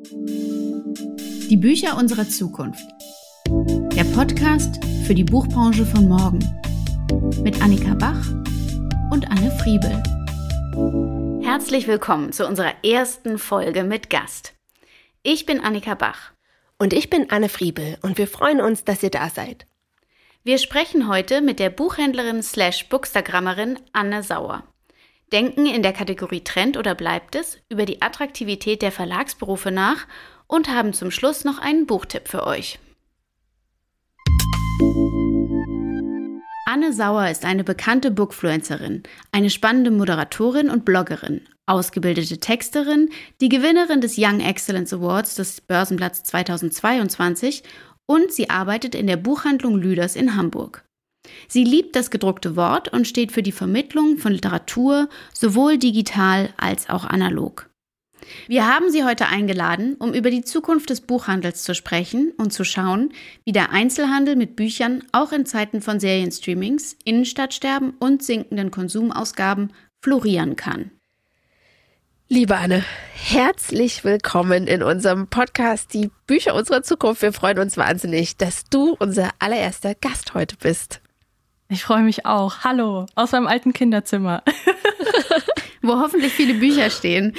Die Bücher unserer Zukunft. Der Podcast für die Buchbranche von morgen. Mit Annika Bach und Anne Friebel. Herzlich willkommen zu unserer ersten Folge mit Gast. Ich bin Annika Bach. Und ich bin Anne Friebel und wir freuen uns, dass ihr da seid. Wir sprechen heute mit der Buchhändlerin slash Bookstagrammerin Anne Sauer. Denken in der Kategorie Trend oder bleibt es über die Attraktivität der Verlagsberufe nach und haben zum Schluss noch einen Buchtipp für euch. Anne Sauer ist eine bekannte Bookfluencerin, eine spannende Moderatorin und Bloggerin, ausgebildete Texterin, die Gewinnerin des Young Excellence Awards des Börsenblatts 2022 und sie arbeitet in der Buchhandlung Lüders in Hamburg. Sie liebt das gedruckte Wort und steht für die Vermittlung von Literatur sowohl digital als auch analog. Wir haben Sie heute eingeladen, um über die Zukunft des Buchhandels zu sprechen und zu schauen, wie der Einzelhandel mit Büchern auch in Zeiten von Serienstreamings, Innenstadtsterben und sinkenden Konsumausgaben florieren kann. Liebe Anne, herzlich willkommen in unserem Podcast Die Bücher unserer Zukunft. Wir freuen uns wahnsinnig, dass du unser allererster Gast heute bist. Ich freue mich auch. Hallo, aus meinem alten Kinderzimmer. Wo hoffentlich viele Bücher stehen.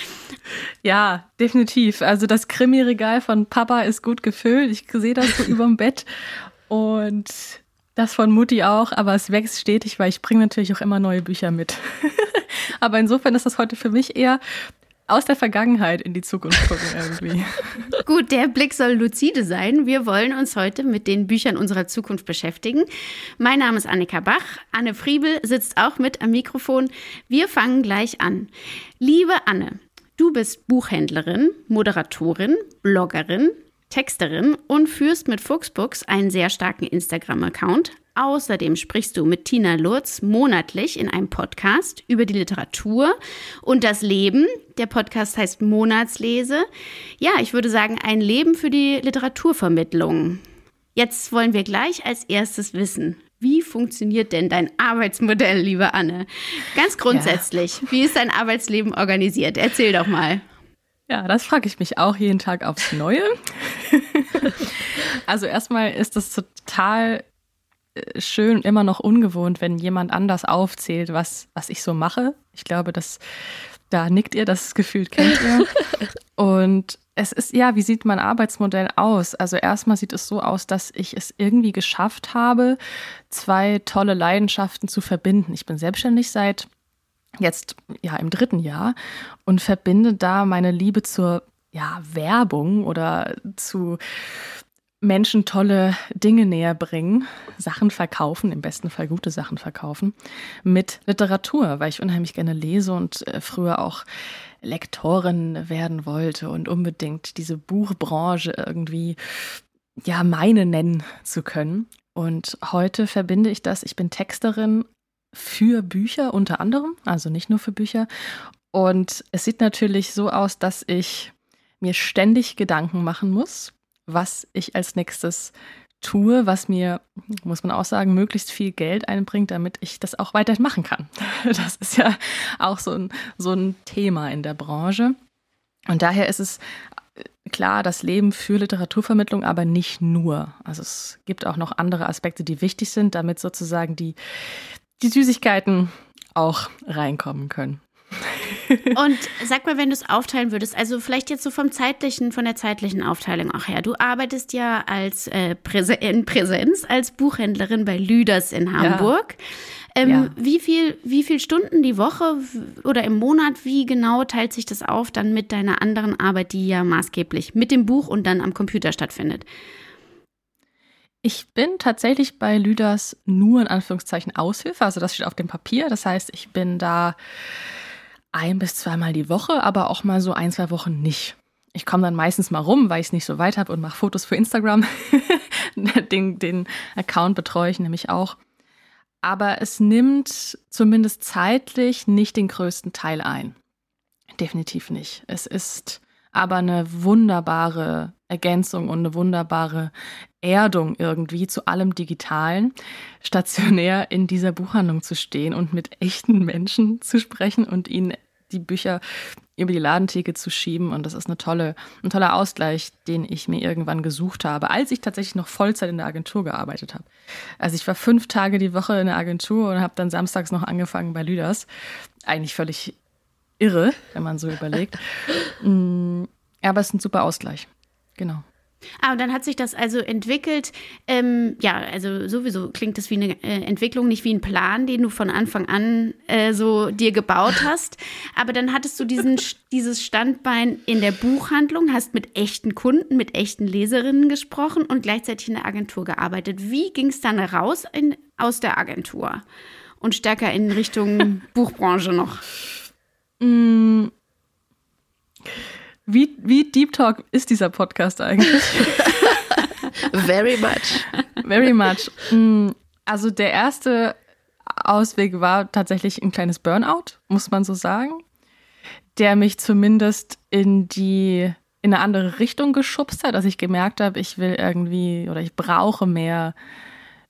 Ja, definitiv. Also das Krimi-Regal von Papa ist gut gefüllt. Ich sehe das so überm Bett. Und das von Mutti auch, aber es wächst stetig, weil ich bringe natürlich auch immer neue Bücher mit. aber insofern ist das heute für mich eher aus der Vergangenheit in die Zukunft gucken irgendwie. Gut, der Blick soll lucide sein. Wir wollen uns heute mit den Büchern unserer Zukunft beschäftigen. Mein Name ist Annika Bach. Anne Friebel sitzt auch mit am Mikrofon. Wir fangen gleich an. Liebe Anne, du bist Buchhändlerin, Moderatorin, Bloggerin, Texterin und führst mit Fuchsbooks einen sehr starken Instagram-Account. Außerdem sprichst du mit Tina Lutz monatlich in einem Podcast über die Literatur und das Leben. Der Podcast heißt Monatslese. Ja, ich würde sagen, ein Leben für die Literaturvermittlung. Jetzt wollen wir gleich als erstes wissen, wie funktioniert denn dein Arbeitsmodell, liebe Anne? Ganz grundsätzlich, ja. wie ist dein Arbeitsleben organisiert? Erzähl doch mal. Ja, das frage ich mich auch jeden Tag aufs Neue. also erstmal ist es total schön, immer noch ungewohnt, wenn jemand anders aufzählt, was, was ich so mache. Ich glaube, dass da nickt ihr, das Gefühl kennt ihr. Und es ist, ja, wie sieht mein Arbeitsmodell aus? Also erstmal sieht es so aus, dass ich es irgendwie geschafft habe, zwei tolle Leidenschaften zu verbinden. Ich bin selbstständig seit jetzt ja im dritten Jahr und verbinde da meine Liebe zur ja, Werbung oder zu Menschen tolle Dinge näher bringen, Sachen verkaufen, im besten Fall gute Sachen verkaufen, mit Literatur, weil ich unheimlich gerne lese und äh, früher auch Lektorin werden wollte und unbedingt diese Buchbranche irgendwie ja meine nennen zu können. Und heute verbinde ich das, ich bin Texterin für Bücher unter anderem, also nicht nur für Bücher. Und es sieht natürlich so aus, dass ich mir ständig Gedanken machen muss, was ich als nächstes tue, was mir, muss man auch sagen, möglichst viel Geld einbringt, damit ich das auch weiterhin machen kann. Das ist ja auch so ein, so ein Thema in der Branche. Und daher ist es klar das Leben für Literaturvermittlung, aber nicht nur. Also es gibt auch noch andere Aspekte, die wichtig sind, damit sozusagen die, die Süßigkeiten auch reinkommen können. Und sag mal, wenn du es aufteilen würdest, also vielleicht jetzt so vom zeitlichen, von der zeitlichen Aufteilung auch her. Du arbeitest ja als äh, Präse in Präsenz als Buchhändlerin bei Lüders in Hamburg. Ja. Ähm, ja. Wie viel, wie viel Stunden die Woche oder im Monat, wie genau teilt sich das auf dann mit deiner anderen Arbeit, die ja maßgeblich mit dem Buch und dann am Computer stattfindet? Ich bin tatsächlich bei Lüders nur in Anführungszeichen Aushilfe, also das steht auf dem Papier. Das heißt, ich bin da ein bis zweimal die Woche, aber auch mal so ein, zwei Wochen nicht. Ich komme dann meistens mal rum, weil ich es nicht so weit habe und mache Fotos für Instagram. den, den Account betreue ich nämlich auch. Aber es nimmt zumindest zeitlich nicht den größten Teil ein. Definitiv nicht. Es ist aber eine wunderbare Ergänzung und eine wunderbare Erdung irgendwie zu allem Digitalen, stationär in dieser Buchhandlung zu stehen und mit echten Menschen zu sprechen und ihnen die Bücher über die Ladentheke zu schieben. Und das ist eine tolle, ein toller Ausgleich, den ich mir irgendwann gesucht habe, als ich tatsächlich noch Vollzeit in der Agentur gearbeitet habe. Also ich war fünf Tage die Woche in der Agentur und habe dann samstags noch angefangen bei Lüders. Eigentlich völlig irre, wenn man so überlegt. Mm, aber es ist ein super Ausgleich. Genau. Ah, und dann hat sich das also entwickelt. Ähm, ja, also sowieso klingt das wie eine äh, Entwicklung, nicht wie ein Plan, den du von Anfang an äh, so dir gebaut hast. Aber dann hattest du diesen, dieses Standbein in der Buchhandlung, hast mit echten Kunden, mit echten Leserinnen gesprochen und gleichzeitig in der Agentur gearbeitet. Wie ging es dann raus in, aus der Agentur und stärker in Richtung Buchbranche noch? Mm. Wie, wie Deep Talk ist dieser Podcast eigentlich? Very much. Very much. Mm, also der erste Ausweg war tatsächlich ein kleines Burnout, muss man so sagen, der mich zumindest in die in eine andere Richtung geschubst hat, dass ich gemerkt habe, ich will irgendwie oder ich brauche mehr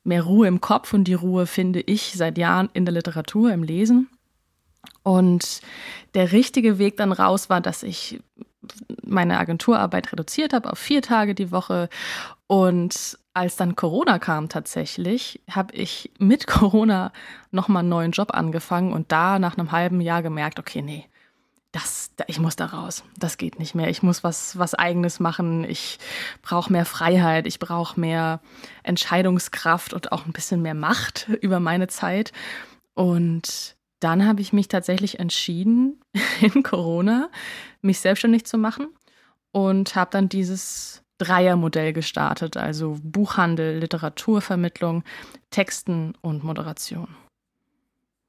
mehr Ruhe im Kopf und die Ruhe finde ich seit Jahren in der Literatur, im Lesen. Und der richtige Weg dann raus war, dass ich meine Agenturarbeit reduziert habe auf vier Tage die Woche. Und als dann Corona kam tatsächlich, habe ich mit Corona nochmal einen neuen Job angefangen und da nach einem halben Jahr gemerkt, okay, nee, das, ich muss da raus. Das geht nicht mehr. Ich muss was, was Eigenes machen. Ich brauche mehr Freiheit. Ich brauche mehr Entscheidungskraft und auch ein bisschen mehr Macht über meine Zeit. Und dann habe ich mich tatsächlich entschieden, in Corona mich selbstständig zu machen und habe dann dieses Dreiermodell gestartet, also Buchhandel, Literaturvermittlung, Texten und Moderation.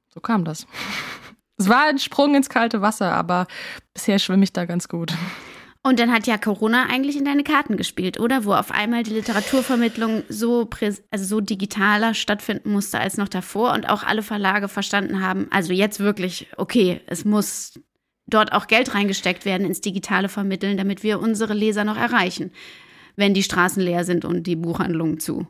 So kam das. Es war ein Sprung ins kalte Wasser, aber bisher schwimme ich da ganz gut. Und dann hat ja Corona eigentlich in deine Karten gespielt, oder? Wo auf einmal die Literaturvermittlung so, also so digitaler stattfinden musste als noch davor und auch alle Verlage verstanden haben, also jetzt wirklich, okay, es muss dort auch Geld reingesteckt werden ins digitale Vermitteln, damit wir unsere Leser noch erreichen, wenn die Straßen leer sind und die Buchhandlungen zu.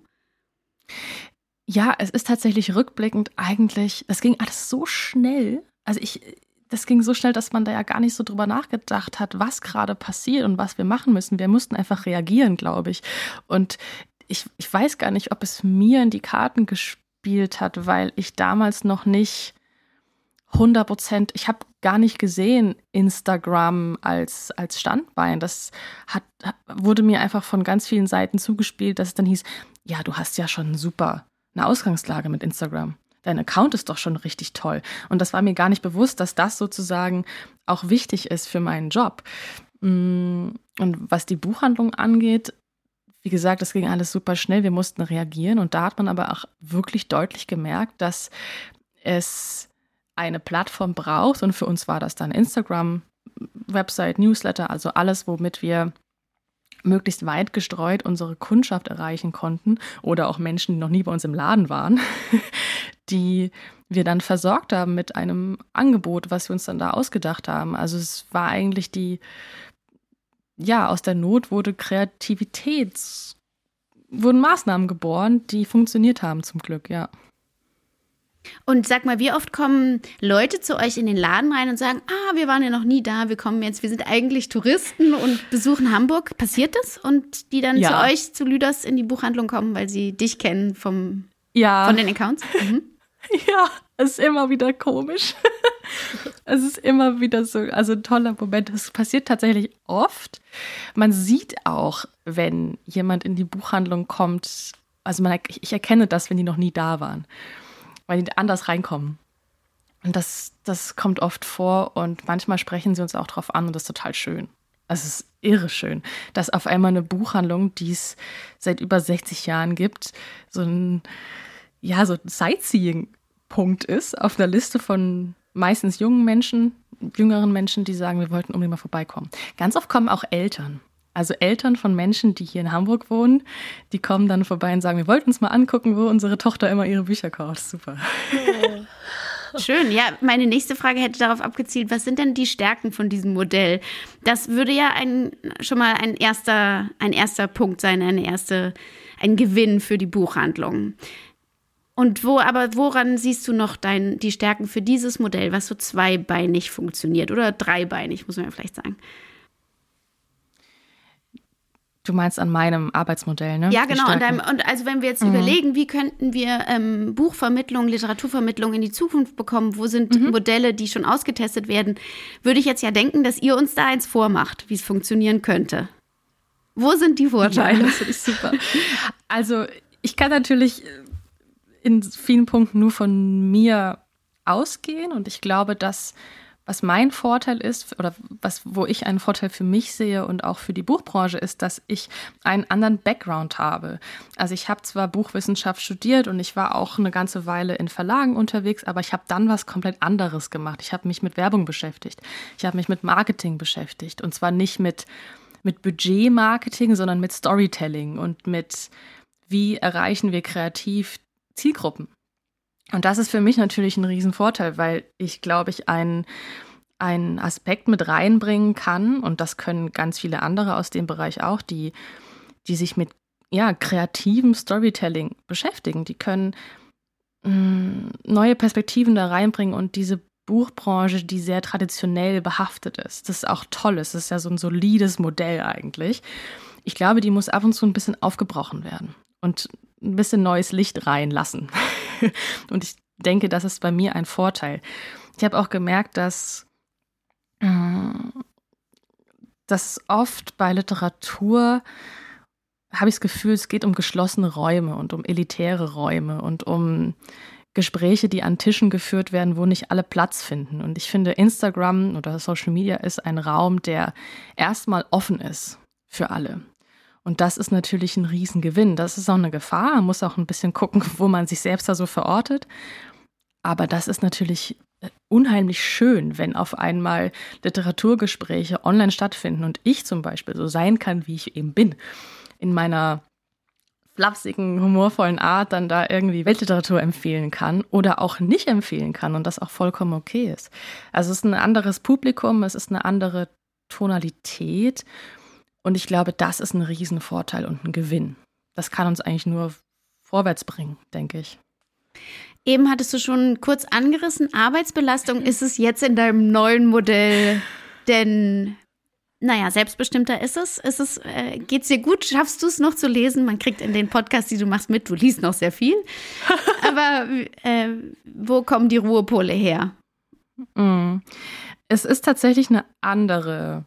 Ja, es ist tatsächlich rückblickend eigentlich, es ging alles so schnell. Also ich, das ging so schnell, dass man da ja gar nicht so drüber nachgedacht hat, was gerade passiert und was wir machen müssen. Wir mussten einfach reagieren, glaube ich. Und ich, ich weiß gar nicht, ob es mir in die Karten gespielt hat, weil ich damals noch nicht 100 Prozent, ich habe gar nicht gesehen Instagram als, als Standbein. Das hat, wurde mir einfach von ganz vielen Seiten zugespielt, dass es dann hieß, ja, du hast ja schon super eine Ausgangslage mit Instagram dein Account ist doch schon richtig toll. Und das war mir gar nicht bewusst, dass das sozusagen auch wichtig ist für meinen Job. Mm, und was die Buchhandlung angeht, wie gesagt, das ging alles super schnell. Wir mussten reagieren. Und da hat man aber auch wirklich deutlich gemerkt, dass es eine Plattform braucht. Und für uns war das dann Instagram, Website, Newsletter, also alles, womit wir möglichst weit gestreut unsere Kundschaft erreichen konnten oder auch Menschen, die noch nie bei uns im Laden waren, die wir dann versorgt haben mit einem Angebot, was wir uns dann da ausgedacht haben. Also es war eigentlich die, ja, aus der Not wurde Kreativität, wurden Maßnahmen geboren, die funktioniert haben zum Glück, ja. Und sag mal, wie oft kommen Leute zu euch in den Laden rein und sagen, ah, wir waren ja noch nie da, wir kommen jetzt, wir sind eigentlich Touristen und besuchen Hamburg. Passiert das? Und die dann ja. zu euch, zu Lüders in die Buchhandlung kommen, weil sie dich kennen vom, ja. von den Accounts? Mhm. Ja, es ist immer wieder komisch. es ist immer wieder so, also ein toller Moment. Das passiert tatsächlich oft. Man sieht auch, wenn jemand in die Buchhandlung kommt, also man, ich erkenne das, wenn die noch nie da waren weil die anders reinkommen. Und das, das kommt oft vor und manchmal sprechen sie uns auch drauf an und das ist total schön. Es ist irre schön, dass auf einmal eine Buchhandlung, die es seit über 60 Jahren gibt, so ein, ja, so ein Sightseeing-Punkt ist auf einer Liste von meistens jungen Menschen, jüngeren Menschen, die sagen, wir wollten unbedingt mal vorbeikommen. Ganz oft kommen auch Eltern. Also Eltern von Menschen, die hier in Hamburg wohnen, die kommen dann vorbei und sagen, wir wollten uns mal angucken, wo unsere Tochter immer ihre Bücher kauft. Super. Schön, ja. Meine nächste Frage hätte darauf abgezielt, was sind denn die Stärken von diesem Modell? Das würde ja ein, schon mal ein erster, ein erster Punkt sein, eine erste, ein Gewinn für die Buchhandlung. Und wo, aber woran siehst du noch dein, die Stärken für dieses Modell, was so zweibeinig funktioniert oder dreibeinig, muss man ja vielleicht sagen? Du meinst an meinem Arbeitsmodell, ne? Ja, genau. Und, deinem, und, also wenn wir jetzt mhm. überlegen, wie könnten wir ähm, Buchvermittlung, Literaturvermittlung in die Zukunft bekommen, wo sind mhm. Modelle, die schon ausgetestet werden, würde ich jetzt ja denken, dass ihr uns da eins vormacht, wie es funktionieren könnte. Wo sind die Vorteile? Ja, das ist super. Also ich kann natürlich in vielen Punkten nur von mir ausgehen und ich glaube, dass was mein Vorteil ist oder was, wo ich einen Vorteil für mich sehe und auch für die Buchbranche ist, dass ich einen anderen Background habe. Also ich habe zwar Buchwissenschaft studiert und ich war auch eine ganze Weile in Verlagen unterwegs, aber ich habe dann was komplett anderes gemacht. Ich habe mich mit Werbung beschäftigt. Ich habe mich mit Marketing beschäftigt und zwar nicht mit mit Budgetmarketing, sondern mit Storytelling und mit wie erreichen wir kreativ Zielgruppen. Und das ist für mich natürlich ein Riesenvorteil, weil ich, glaube ich, einen, einen Aspekt mit reinbringen kann, und das können ganz viele andere aus dem Bereich auch, die, die sich mit ja, kreativem Storytelling beschäftigen. Die können mh, mm, neue Perspektiven da reinbringen und diese Buchbranche, die sehr traditionell behaftet ist. Das ist auch toll. Es ist ja so ein solides Modell eigentlich. Ich glaube, die muss ab und zu ein bisschen aufgebrochen werden und ein bisschen neues Licht reinlassen. und ich denke, das ist bei mir ein Vorteil. Ich habe auch gemerkt, dass, äh, dass oft bei Literatur habe ich das Gefühl, es geht um geschlossene Räume und um elitäre Räume und um Gespräche, die an Tischen geführt werden, wo nicht alle Platz finden. Und ich finde, Instagram oder Social Media ist ein Raum, der erstmal offen ist für alle. Und das ist natürlich ein Riesengewinn. Das ist auch eine Gefahr. Man muss auch ein bisschen gucken, wo man sich selbst da so verortet. Aber das ist natürlich äh, unheimlich schön, wenn auf einmal Literaturgespräche online stattfinden und ich zum Beispiel so sein kann, wie ich eben bin. In meiner flapsigen, humorvollen Art dann da irgendwie Weltliteratur empfehlen kann oder auch nicht empfehlen kann und das auch vollkommen okay ist. Also es ist ein anderes Publikum, es ist eine andere Tonalität und ich glaube, das ist ein Riesenvorteil und ein Gewinn. Das kann uns eigentlich nur vorwärts bringen, denke ich. Eben hattest du schon kurz angerissen, Arbeitsbelastung ist es jetzt in deinem neuen Modell denn naja, selbstbestimmter ist es. Ist es äh, geht's dir gut? Schaffst du es noch zu lesen? Man kriegt in den Podcasts, die du machst, mit, du liest noch sehr viel. Aber äh, wo kommen die Ruhepole her? Mm. Es ist tatsächlich eine andere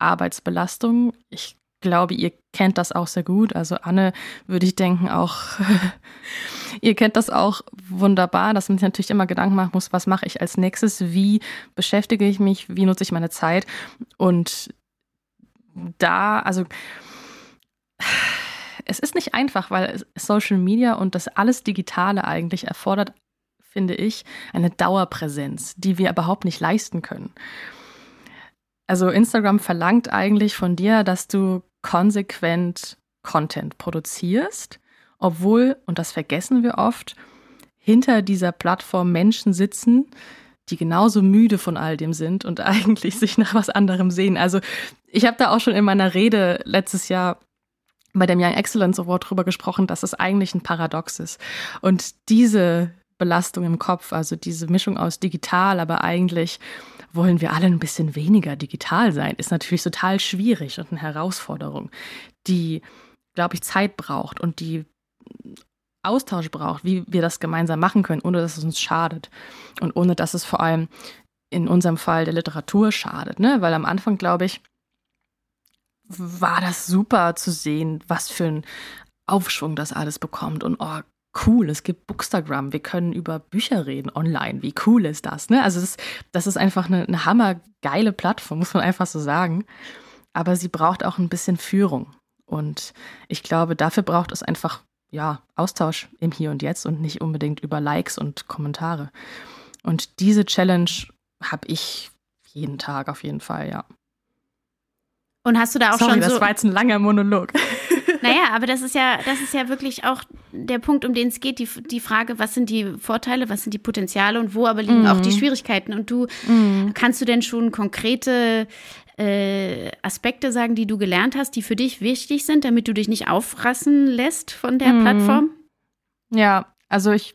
Arbeitsbelastung. Ich glaube, ihr kennt das auch sehr gut. Also Anne, würde ich denken, auch, ihr kennt das auch wunderbar, dass man sich natürlich immer Gedanken machen muss, was mache ich als nächstes, wie beschäftige ich mich, wie nutze ich meine Zeit. Und da, also es ist nicht einfach, weil Social Media und das alles Digitale eigentlich erfordert, finde ich, eine Dauerpräsenz, die wir überhaupt nicht leisten können. Also Instagram verlangt eigentlich von dir, dass du konsequent Content produzierst, obwohl, und das vergessen wir oft, hinter dieser Plattform Menschen sitzen, die genauso müde von all dem sind und eigentlich sich nach was anderem sehen. Also ich habe da auch schon in meiner Rede letztes Jahr bei dem Young Excellence Award drüber gesprochen, dass es eigentlich ein Paradox ist. Und diese Belastung im Kopf, also diese Mischung aus digital, aber eigentlich wollen wir alle ein bisschen weniger digital sein, ist natürlich total schwierig und eine Herausforderung, die, glaube ich, Zeit braucht und die Austausch braucht, wie wir das gemeinsam machen können, ohne dass es uns schadet und ohne dass es vor allem in unserem Fall der Literatur schadet, ne? Weil am Anfang, glaube ich, war das super zu sehen, was für ein Aufschwung das alles bekommt und oh, cool, es gibt Bookstagram, wir können über Bücher reden online. Wie cool ist das? Ne? Also das, das ist einfach eine, eine hammergeile Plattform, muss man einfach so sagen. Aber sie braucht auch ein bisschen Führung. Und ich glaube, dafür braucht es einfach ja, Austausch im Hier und Jetzt und nicht unbedingt über Likes und Kommentare. Und diese Challenge habe ich jeden Tag auf jeden Fall, ja. Und hast du da auch Sorry, schon so. Das war jetzt ein langer Monolog. Naja, aber das ist ja, das ist ja wirklich auch der Punkt, um den es geht, die, die Frage, was sind die Vorteile, was sind die Potenziale und wo aber liegen mhm. auch die Schwierigkeiten. Und du, mhm. kannst du denn schon konkrete äh, Aspekte sagen, die du gelernt hast, die für dich wichtig sind, damit du dich nicht aufrassen lässt von der mhm. Plattform? Ja, also ich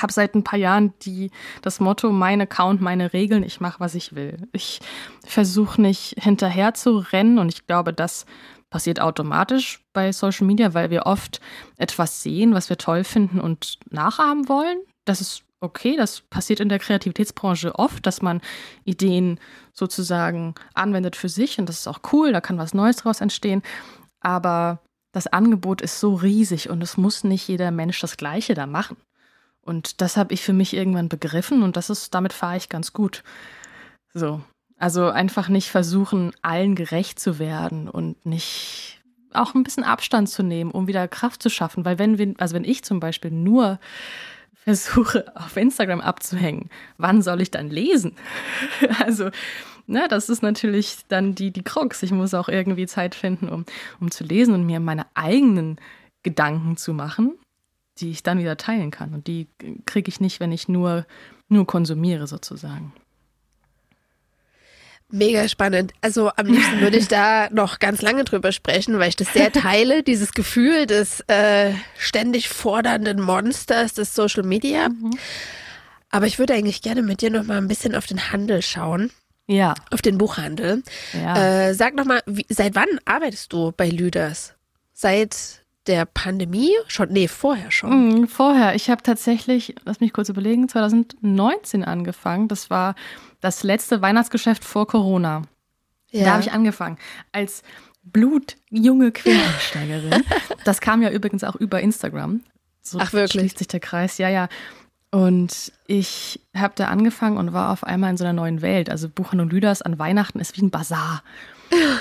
habe seit ein paar Jahren die, das Motto, mein Account, meine Regeln, ich mache, was ich will. Ich versuche nicht hinterher zu rennen und ich glaube, das passiert automatisch bei Social Media, weil wir oft etwas sehen, was wir toll finden und nachahmen wollen. Das ist okay, das passiert in der Kreativitätsbranche oft, dass man Ideen sozusagen anwendet für sich und das ist auch cool, da kann was Neues daraus entstehen. Aber das Angebot ist so riesig und es muss nicht jeder Mensch das Gleiche da machen. Und das habe ich für mich irgendwann begriffen und das ist, damit fahre ich ganz gut. So. Also einfach nicht versuchen, allen gerecht zu werden und nicht auch ein bisschen Abstand zu nehmen, um wieder Kraft zu schaffen. Weil wenn wir, also wenn ich zum Beispiel nur versuche, auf Instagram abzuhängen, wann soll ich dann lesen? also, ne, das ist natürlich dann die, die Krux. Ich muss auch irgendwie Zeit finden, um, um zu lesen und mir meine eigenen Gedanken zu machen die ich dann wieder teilen kann. Und die kriege ich nicht, wenn ich nur, nur konsumiere sozusagen. Mega spannend. Also am liebsten würde ich da noch ganz lange drüber sprechen, weil ich das sehr teile, dieses Gefühl des äh, ständig fordernden Monsters des Social Media. Mhm. Aber ich würde eigentlich gerne mit dir noch mal ein bisschen auf den Handel schauen. Ja. Auf den Buchhandel. Ja. Äh, sag noch mal, wie, seit wann arbeitest du bei Lüders? Seit der Pandemie schon? Nee, vorher schon. Mm, vorher. Ich habe tatsächlich, lass mich kurz überlegen, 2019 angefangen. Das war das letzte Weihnachtsgeschäft vor Corona. Ja. Da habe ich angefangen. Als blutjunge Quereinsteigerin. das kam ja übrigens auch über Instagram. So Ach wirklich? schließt sich der Kreis. Ja, ja. Und ich habe da angefangen und war auf einmal in so einer neuen Welt. Also Buchhandlung Lüders an Weihnachten ist wie ein Bazar.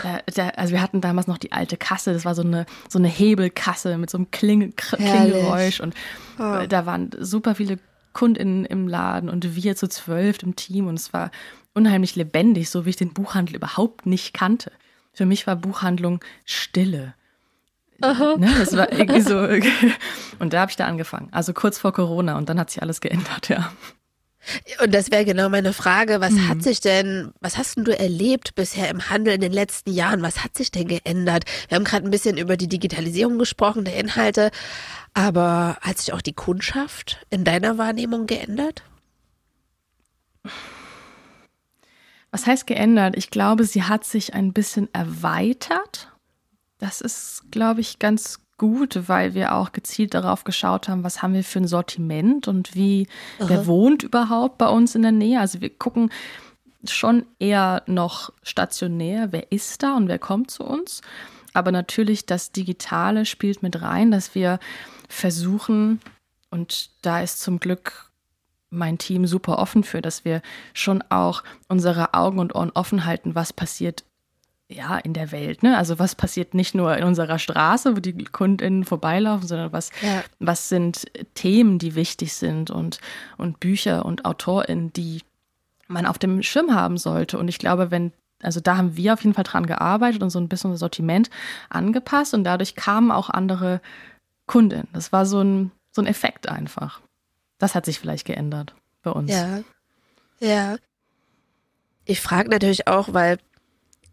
Da, da, also wir hatten damals noch die alte Kasse, das war so eine, so eine Hebelkasse mit so einem Kling, Klingeräusch und oh. da waren super viele KundInnen im Laden und wir zu zwölf im Team und es war unheimlich lebendig, so wie ich den Buchhandel überhaupt nicht kannte. Für mich war Buchhandlung Stille. Aha. Ne, das war irgendwie so. Und da habe ich da angefangen. Also kurz vor Corona und dann hat sich alles geändert, ja. Und das wäre genau meine Frage. Was mhm. hat sich denn, was hast denn du erlebt bisher im Handel in den letzten Jahren? Was hat sich denn geändert? Wir haben gerade ein bisschen über die Digitalisierung gesprochen, der Inhalte. Aber hat sich auch die Kundschaft in deiner Wahrnehmung geändert? Was heißt geändert? Ich glaube, sie hat sich ein bisschen erweitert. Das ist, glaube ich, ganz gut, weil wir auch gezielt darauf geschaut haben, was haben wir für ein Sortiment und wie, Aha. wer wohnt überhaupt bei uns in der Nähe. Also wir gucken schon eher noch stationär, wer ist da und wer kommt zu uns. Aber natürlich das Digitale spielt mit rein, dass wir versuchen, und da ist zum Glück mein Team super offen für, dass wir schon auch unsere Augen und Ohren offen halten, was passiert ja, in der Welt. Ne? Also was passiert nicht nur in unserer Straße, wo die KundInnen vorbeilaufen, sondern was, ja. was sind Themen, die wichtig sind und, und Bücher und AutorInnen, die man auf dem Schirm haben sollte. Und ich glaube, wenn, also da haben wir auf jeden Fall dran gearbeitet und so ein bisschen unser Sortiment angepasst und dadurch kamen auch andere KundInnen. Das war so ein, so ein Effekt einfach. Das hat sich vielleicht geändert bei uns. Ja. Ja. Ich frage natürlich auch, weil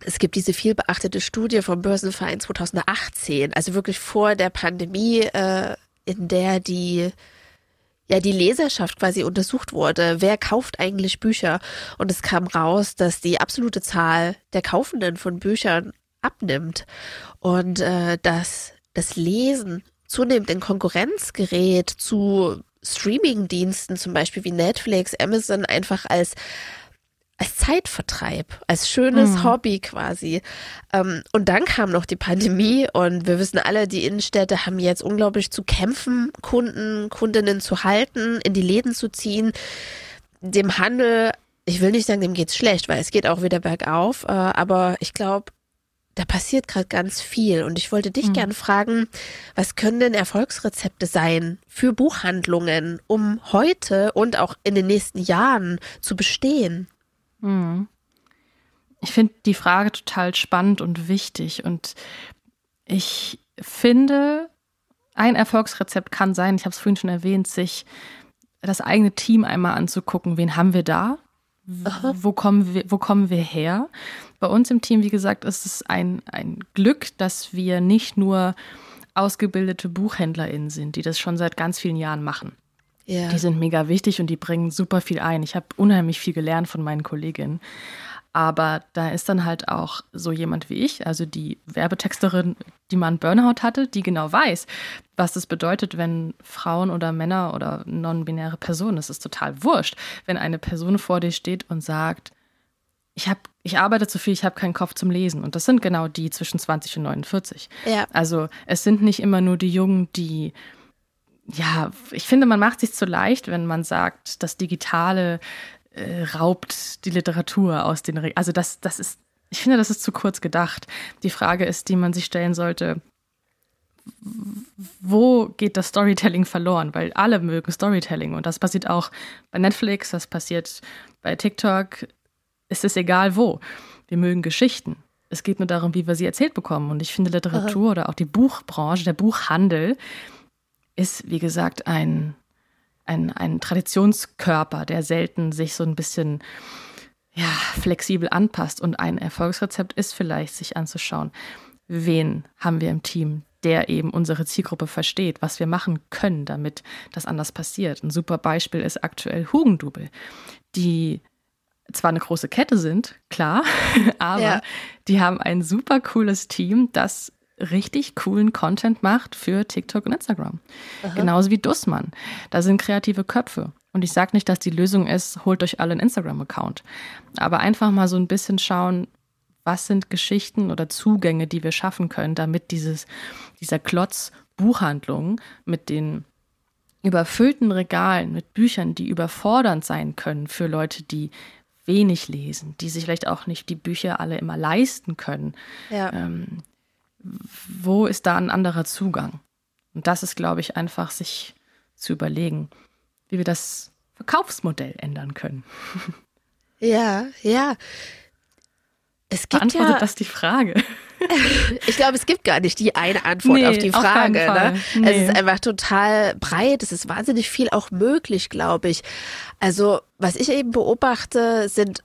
es gibt diese viel beachtete Studie vom Börsenverein 2018, also wirklich vor der Pandemie, äh, in der die ja die Leserschaft quasi untersucht wurde, wer kauft eigentlich Bücher? Und es kam raus, dass die absolute Zahl der Kaufenden von Büchern abnimmt und äh, dass das Lesen zunehmend in Konkurrenz gerät zu Streaming-Diensten, zum Beispiel wie Netflix, Amazon, einfach als als Zeitvertreib, als schönes mhm. Hobby quasi. Ähm, und dann kam noch die Pandemie und wir wissen alle, die Innenstädte haben jetzt unglaublich zu kämpfen, Kunden, Kundinnen zu halten, in die Läden zu ziehen. Dem Handel, ich will nicht sagen, dem geht's schlecht, weil es geht auch wieder bergauf, äh, aber ich glaube, da passiert gerade ganz viel. Und ich wollte dich mhm. gern fragen, was können denn Erfolgsrezepte sein für Buchhandlungen, um heute und auch in den nächsten Jahren zu bestehen? Hm. Ich finde die Frage total spannend und wichtig. Und ich finde, ein Erfolgsrezept kann sein, ich habe es vorhin schon erwähnt, sich das eigene Team einmal anzugucken. Wen haben wir da? Wo kommen, wir, wo kommen wir her? Bei uns im Team, wie gesagt, ist es ein, ein Glück, dass wir nicht nur ausgebildete BuchhändlerInnen sind, die das schon seit ganz vielen Jahren machen. Ja. Die sind mega wichtig und die bringen super viel ein. Ich habe unheimlich viel gelernt von meinen Kolleginnen. Aber da ist dann halt auch so jemand wie ich, also die Werbetexterin, die mal einen Burnout hatte, die genau weiß, was das bedeutet, wenn Frauen oder Männer oder non-binäre Personen, das ist total wurscht, wenn eine Person vor dir steht und sagt, ich habe, ich arbeite zu viel, ich habe keinen Kopf zum Lesen. Und das sind genau die zwischen 20 und 49. Ja. Also es sind nicht immer nur die Jungen, die ja, ich finde, man macht sich zu leicht, wenn man sagt, das Digitale äh, raubt die Literatur aus den. Re also das, das ist, ich finde, das ist zu kurz gedacht. Die Frage ist, die man sich stellen sollte, wo geht das Storytelling verloren? Weil alle mögen Storytelling und das passiert auch bei Netflix, das passiert bei TikTok, ist es egal wo. Wir mögen Geschichten. Es geht nur darum, wie wir sie erzählt bekommen. Und ich finde Literatur Aha. oder auch die Buchbranche, der Buchhandel, ist, wie gesagt, ein, ein, ein Traditionskörper, der selten sich so ein bisschen ja, flexibel anpasst. Und ein Erfolgsrezept ist vielleicht, sich anzuschauen, wen haben wir im Team, der eben unsere Zielgruppe versteht, was wir machen können, damit das anders passiert. Ein super Beispiel ist aktuell Hugendubel, die zwar eine große Kette sind, klar, aber ja. die haben ein super cooles Team, das richtig coolen Content macht für TikTok und Instagram. Aha. Genauso wie Dussmann. Da sind kreative Köpfe. Und ich sage nicht, dass die Lösung ist, holt euch alle einen Instagram-Account. Aber einfach mal so ein bisschen schauen, was sind Geschichten oder Zugänge, die wir schaffen können, damit dieses, dieser Klotz Buchhandlung mit den überfüllten Regalen, mit Büchern, die überfordernd sein können für Leute, die wenig lesen, die sich vielleicht auch nicht die Bücher alle immer leisten können. Ja. Ähm, wo ist da ein anderer Zugang? Und das ist, glaube ich, einfach sich zu überlegen, wie wir das Verkaufsmodell ändern können. Ja, ja. Es gibt Beantwortet ja, das die Frage? ich glaube, es gibt gar nicht die eine Antwort nee, auf die Frage. Auf ne? nee. Es ist einfach total breit. Es ist wahnsinnig viel auch möglich, glaube ich. Also, was ich eben beobachte, sind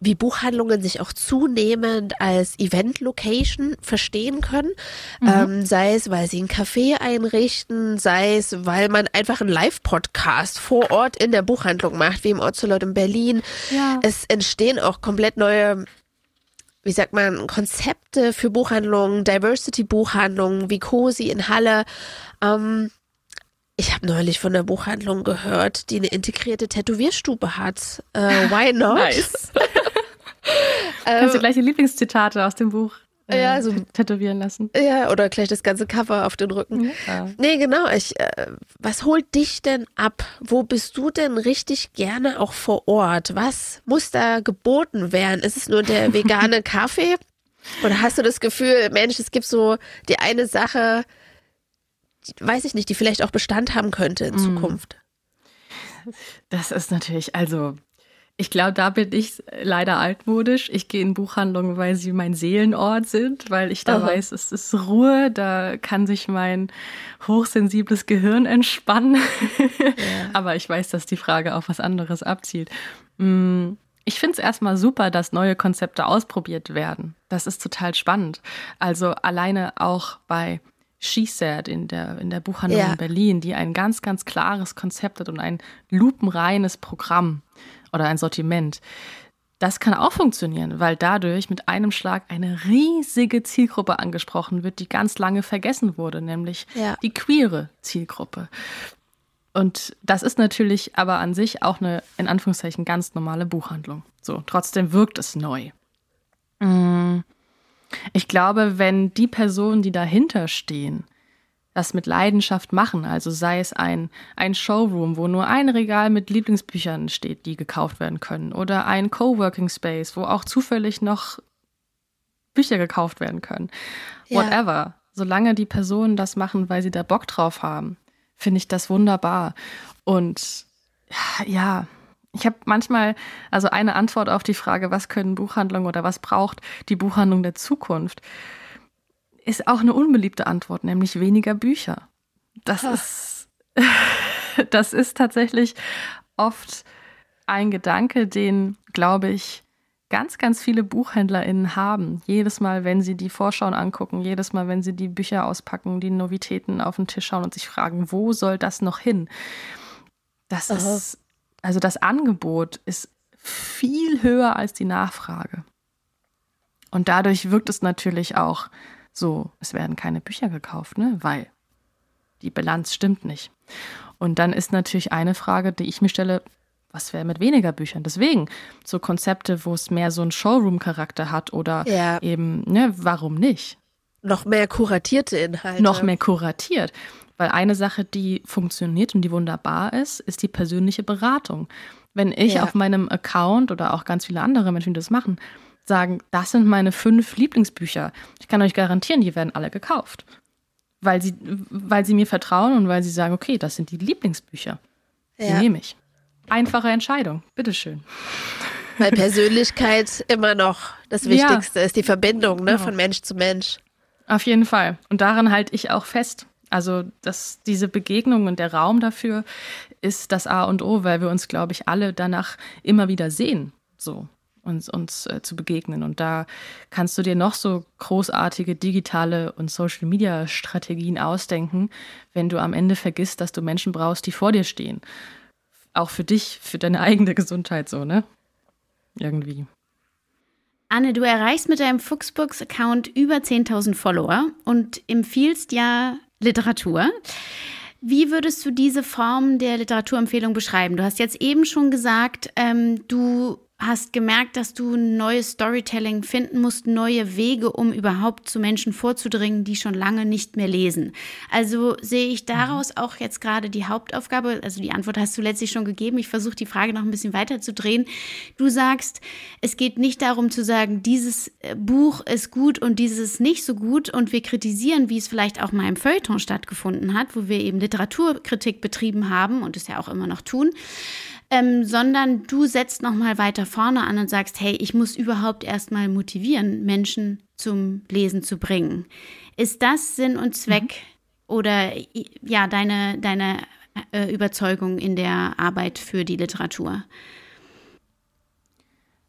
wie Buchhandlungen sich auch zunehmend als Event-Location verstehen können. Mhm. Ähm, sei es, weil sie ein Café einrichten, sei es, weil man einfach einen Live-Podcast vor Ort in der Buchhandlung macht, wie im Ocelot in Berlin. Ja. Es entstehen auch komplett neue wie sagt man, Konzepte für Buchhandlungen, Diversity-Buchhandlungen, wie Cosi in Halle. Ähm, ich habe neulich von der Buchhandlung gehört, die eine integrierte Tätowierstube hat. Äh, why not? Nice. Kannst du ähm, gleich die Lieblingszitate aus dem Buch äh, ja, so, tätowieren lassen? Ja, oder gleich das ganze Cover auf den Rücken. Ja. Nee, genau. Ich, äh, was holt dich denn ab? Wo bist du denn richtig gerne auch vor Ort? Was muss da geboten werden? Ist es nur der vegane Kaffee? Oder hast du das Gefühl, Mensch, es gibt so die eine Sache, die, weiß ich nicht, die vielleicht auch Bestand haben könnte in mm. Zukunft? Das ist natürlich, also ich glaube, da bin ich leider altmodisch. Ich gehe in Buchhandlungen, weil sie mein Seelenort sind, weil ich da Aha. weiß, es ist Ruhe, da kann sich mein hochsensibles Gehirn entspannen. Ja. Aber ich weiß, dass die Frage auf was anderes abzielt. Mm, ich finde es erstmal super, dass neue Konzepte ausprobiert werden. Das ist total spannend. Also alleine auch bei She Said in der, in der Buchhandlung ja. in Berlin, die ein ganz, ganz klares Konzept hat und ein lupenreines Programm oder ein Sortiment. Das kann auch funktionieren, weil dadurch mit einem Schlag eine riesige Zielgruppe angesprochen wird, die ganz lange vergessen wurde, nämlich ja. die queere Zielgruppe. Und das ist natürlich aber an sich auch eine, in Anführungszeichen, ganz normale Buchhandlung. So, trotzdem wirkt es neu. Mm. Ich glaube, wenn die Personen, die dahinter stehen, das mit Leidenschaft machen. Also sei es ein, ein Showroom, wo nur ein Regal mit Lieblingsbüchern steht, die gekauft werden können. Oder ein Coworking Space, wo auch zufällig noch Bücher gekauft werden können. Ja. Whatever. Solange die Personen das machen, weil sie da Bock drauf haben, finde ich das wunderbar. Und ja, ich habe manchmal, also eine Antwort auf die Frage, was können Buchhandlungen oder was braucht die Buchhandlung der Zukunft? Ist auch eine unbeliebte Antwort, nämlich weniger Bücher. Das ist, das ist tatsächlich oft ein Gedanke, den, glaube ich, ganz, ganz viele BuchhändlerInnen haben. Jedes Mal, wenn sie die Vorschauen angucken, jedes Mal, wenn sie die Bücher auspacken, die Novitäten auf den Tisch schauen und sich fragen, wo soll das noch hin? Das Aha. ist, also das Angebot ist viel höher als die Nachfrage. Und dadurch wirkt es natürlich auch so, es werden keine Bücher gekauft, ne? weil die Bilanz stimmt nicht. Und dann ist natürlich eine Frage, die ich mir stelle, was wäre mit weniger Büchern? Deswegen so Konzepte, wo es mehr so einen Showroom-Charakter hat oder ja. eben, ne, warum nicht? Noch mehr kuratierte Inhalte. Noch mehr kuratiert. Weil eine Sache, die funktioniert und die wunderbar ist, ist die persönliche Beratung. Wenn ich ja. auf meinem Account oder auch ganz viele andere Menschen, die das machen, sagen, das sind meine fünf Lieblingsbücher, ich kann euch garantieren, die werden alle gekauft. Weil sie, weil sie mir vertrauen und weil sie sagen, okay, das sind die Lieblingsbücher. Die ja. nehme ich. Einfache Entscheidung, bitteschön. Weil Persönlichkeit immer noch das Wichtigste ja. ist, die Verbindung ne, ja. von Mensch zu Mensch. Auf jeden Fall. Und daran halte ich auch fest. Also, dass diese Begegnung und der Raum dafür ist das A und O, weil wir uns, glaube ich, alle danach immer wieder sehen. So uns, uns äh, zu begegnen. Und da kannst du dir noch so großartige digitale und Social-Media-Strategien ausdenken, wenn du am Ende vergisst, dass du Menschen brauchst, die vor dir stehen. Auch für dich, für deine eigene Gesundheit so, ne? Irgendwie. Anne, du erreichst mit deinem Fuchsbooks-Account über 10.000 Follower und empfiehlst ja Literatur. Wie würdest du diese Form der Literaturempfehlung beschreiben? Du hast jetzt eben schon gesagt, ähm, du hast gemerkt, dass du neues Storytelling finden musst, neue Wege, um überhaupt zu Menschen vorzudringen, die schon lange nicht mehr lesen. Also sehe ich daraus auch jetzt gerade die Hauptaufgabe, also die Antwort hast du letztlich schon gegeben. Ich versuche die Frage noch ein bisschen weiter zu drehen. Du sagst, es geht nicht darum zu sagen, dieses äh, Buch ist gut und dieses ist nicht so gut und wir kritisieren, wie es vielleicht auch mal im Feuilleton stattgefunden hat, wo wir eben Literaturkritik betrieben haben und es ja auch immer noch tun ähm, sondern du setzt noch mal weiter vorne an und sagst, hey, ich muss überhaupt erst mal motivieren, Menschen zum Lesen zu bringen. Ist das Sinn und Zweck mhm. oder ja deine deine äh, Überzeugung in der Arbeit für die Literatur?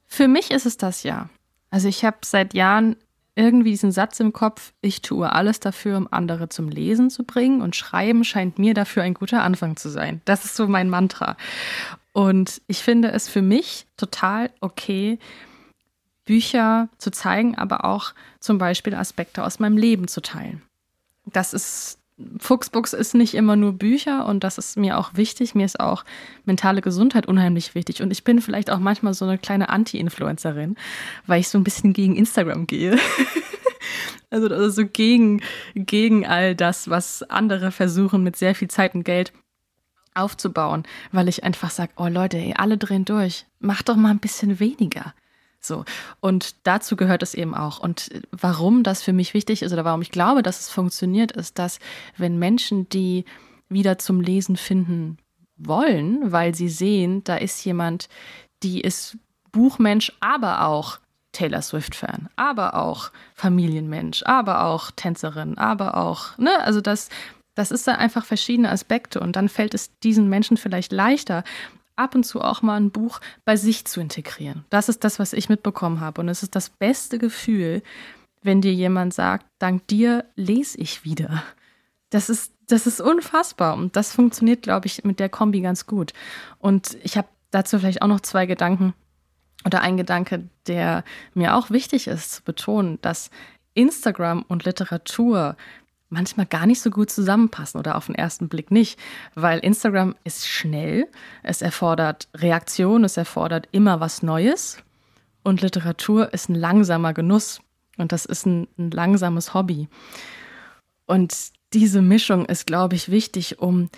Für mich ist es das ja. Also ich habe seit Jahren irgendwie diesen Satz im Kopf, ich tue alles dafür, um andere zum Lesen zu bringen und Schreiben scheint mir dafür ein guter Anfang zu sein. Das ist so mein Mantra. Und ich finde es für mich total okay, Bücher zu zeigen, aber auch zum Beispiel Aspekte aus meinem Leben zu teilen. Das ist, Fuchsbooks ist nicht immer nur Bücher und das ist mir auch wichtig. Mir ist auch mentale Gesundheit unheimlich wichtig. Und ich bin vielleicht auch manchmal so eine kleine Anti-Influencerin, weil ich so ein bisschen gegen Instagram gehe. also, also so gegen, gegen all das, was andere versuchen mit sehr viel Zeit und Geld aufzubauen, weil ich einfach sage, oh Leute, ey, alle drehen durch, mach doch mal ein bisschen weniger. So. Und dazu gehört es eben auch. Und warum das für mich wichtig ist oder warum ich glaube, dass es funktioniert, ist, dass wenn Menschen, die wieder zum Lesen finden wollen, weil sie sehen, da ist jemand, die ist Buchmensch, aber auch Taylor Swift-Fan, aber auch Familienmensch, aber auch Tänzerin, aber auch, ne, also das, das ist dann einfach verschiedene Aspekte und dann fällt es diesen Menschen vielleicht leichter, ab und zu auch mal ein Buch bei sich zu integrieren. Das ist das, was ich mitbekommen habe und es ist das beste Gefühl, wenn dir jemand sagt, dank dir lese ich wieder. Das ist, das ist unfassbar und das funktioniert, glaube ich, mit der Kombi ganz gut. Und ich habe dazu vielleicht auch noch zwei Gedanken oder ein Gedanke, der mir auch wichtig ist zu betonen, dass Instagram und Literatur manchmal gar nicht so gut zusammenpassen oder auf den ersten Blick nicht, weil Instagram ist schnell, es erfordert Reaktion, es erfordert immer was Neues und Literatur ist ein langsamer Genuss und das ist ein, ein langsames Hobby. Und diese Mischung ist, glaube ich, wichtig, um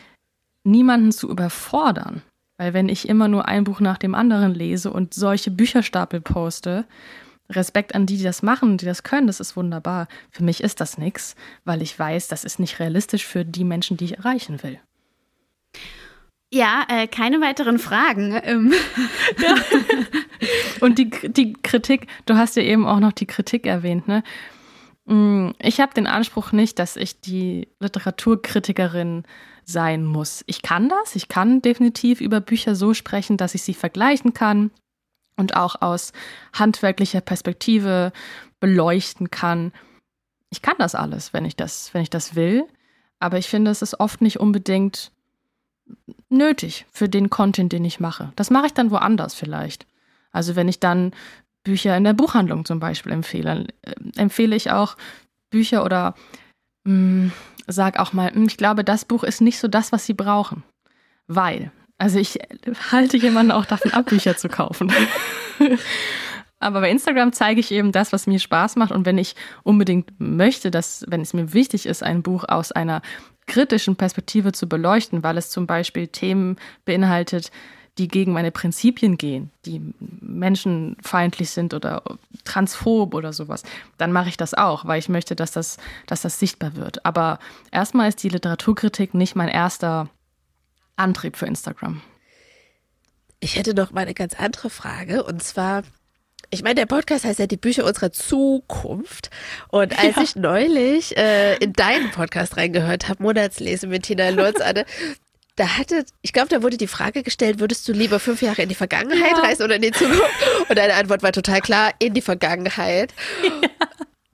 niemanden zu überfordern. Weil wenn ich immer nur ein Buch nach dem anderen lese und solche Bücherstapel poste, Respekt an die, die das machen, die das können, das ist wunderbar. Für mich ist das nichts, weil ich weiß, das ist nicht realistisch für die Menschen, die ich erreichen will. Ja, äh, keine weiteren Fragen. Ähm. Ja. Und die, die Kritik, du hast ja eben auch noch die Kritik erwähnt, ne? Mm, ich habe den Anspruch nicht, dass ich die Literaturkritikerin sein muss. Ich kann das, ich kann definitiv über Bücher so sprechen, dass ich sie vergleichen kann, und auch aus handwerklicher Perspektive beleuchten kann. Ich kann das alles, wenn ich das, wenn ich das will, aber ich finde, es ist oft nicht unbedingt nötig für den Content, den ich mache. Das mache ich dann woanders vielleicht. Also wenn ich dann Bücher in der Buchhandlung zum Beispiel empfehle, äh, empfehle ich auch Bücher oder mh, hm, sag auch mal, hm, ich glaube, das Buch ist nicht so das, was sie brauchen. Weil, also ich halte jemanden auch davon ab, Bücher zu kaufen. Aber bei Instagram zeige ich eben das, was mir Spaß macht. Und wenn ich unbedingt möchte, dass, wenn es mir wichtig ist, ein Buch aus einer kritischen Perspektive zu beleuchten, weil es zum Beispiel Themen beinhaltet, die gegen meine Prinzipien gehen, die menschenfeindlich sind oder transphob oder sowas, dann mache ich das auch, weil ich möchte, dass das, dass das sichtbar wird. Aber erstmal ist die Literaturkritik nicht mein erster Antrieb für Instagram. Ich hätte noch mal eine ganz andere Frage und zwar ich meine, der Podcast heißt ja die Bücher unserer Zukunft. Und als ja. ich neulich äh, in deinen Podcast reingehört habe, Monatslese mit Tina Lutz, Anne, da hatte, ich glaube, da wurde die Frage gestellt, würdest du lieber fünf Jahre in die Vergangenheit ja. reisen oder in die Zukunft? Und deine Antwort war total klar, in die Vergangenheit. Ja.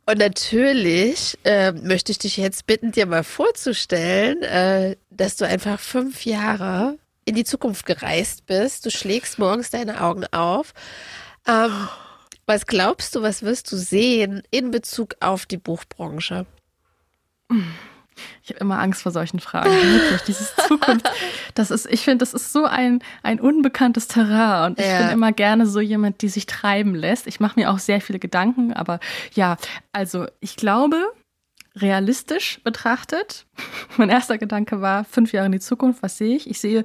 Und natürlich äh, möchte ich dich jetzt bitten, dir mal vorzustellen, äh, dass du einfach fünf Jahre in die Zukunft gereist bist. Du schlägst morgens deine Augen auf. Ähm, was glaubst du, was wirst du sehen in Bezug auf die Buchbranche? Ich habe immer Angst vor solchen Fragen. Wirklich, dieses Zukunft. Das ist, ich finde, das ist so ein, ein unbekanntes Terrain. Und ich ja. bin immer gerne so jemand, die sich treiben lässt. Ich mache mir auch sehr viele Gedanken. Aber ja, also ich glaube, realistisch betrachtet, mein erster Gedanke war, fünf Jahre in die Zukunft, was sehe ich? Ich sehe,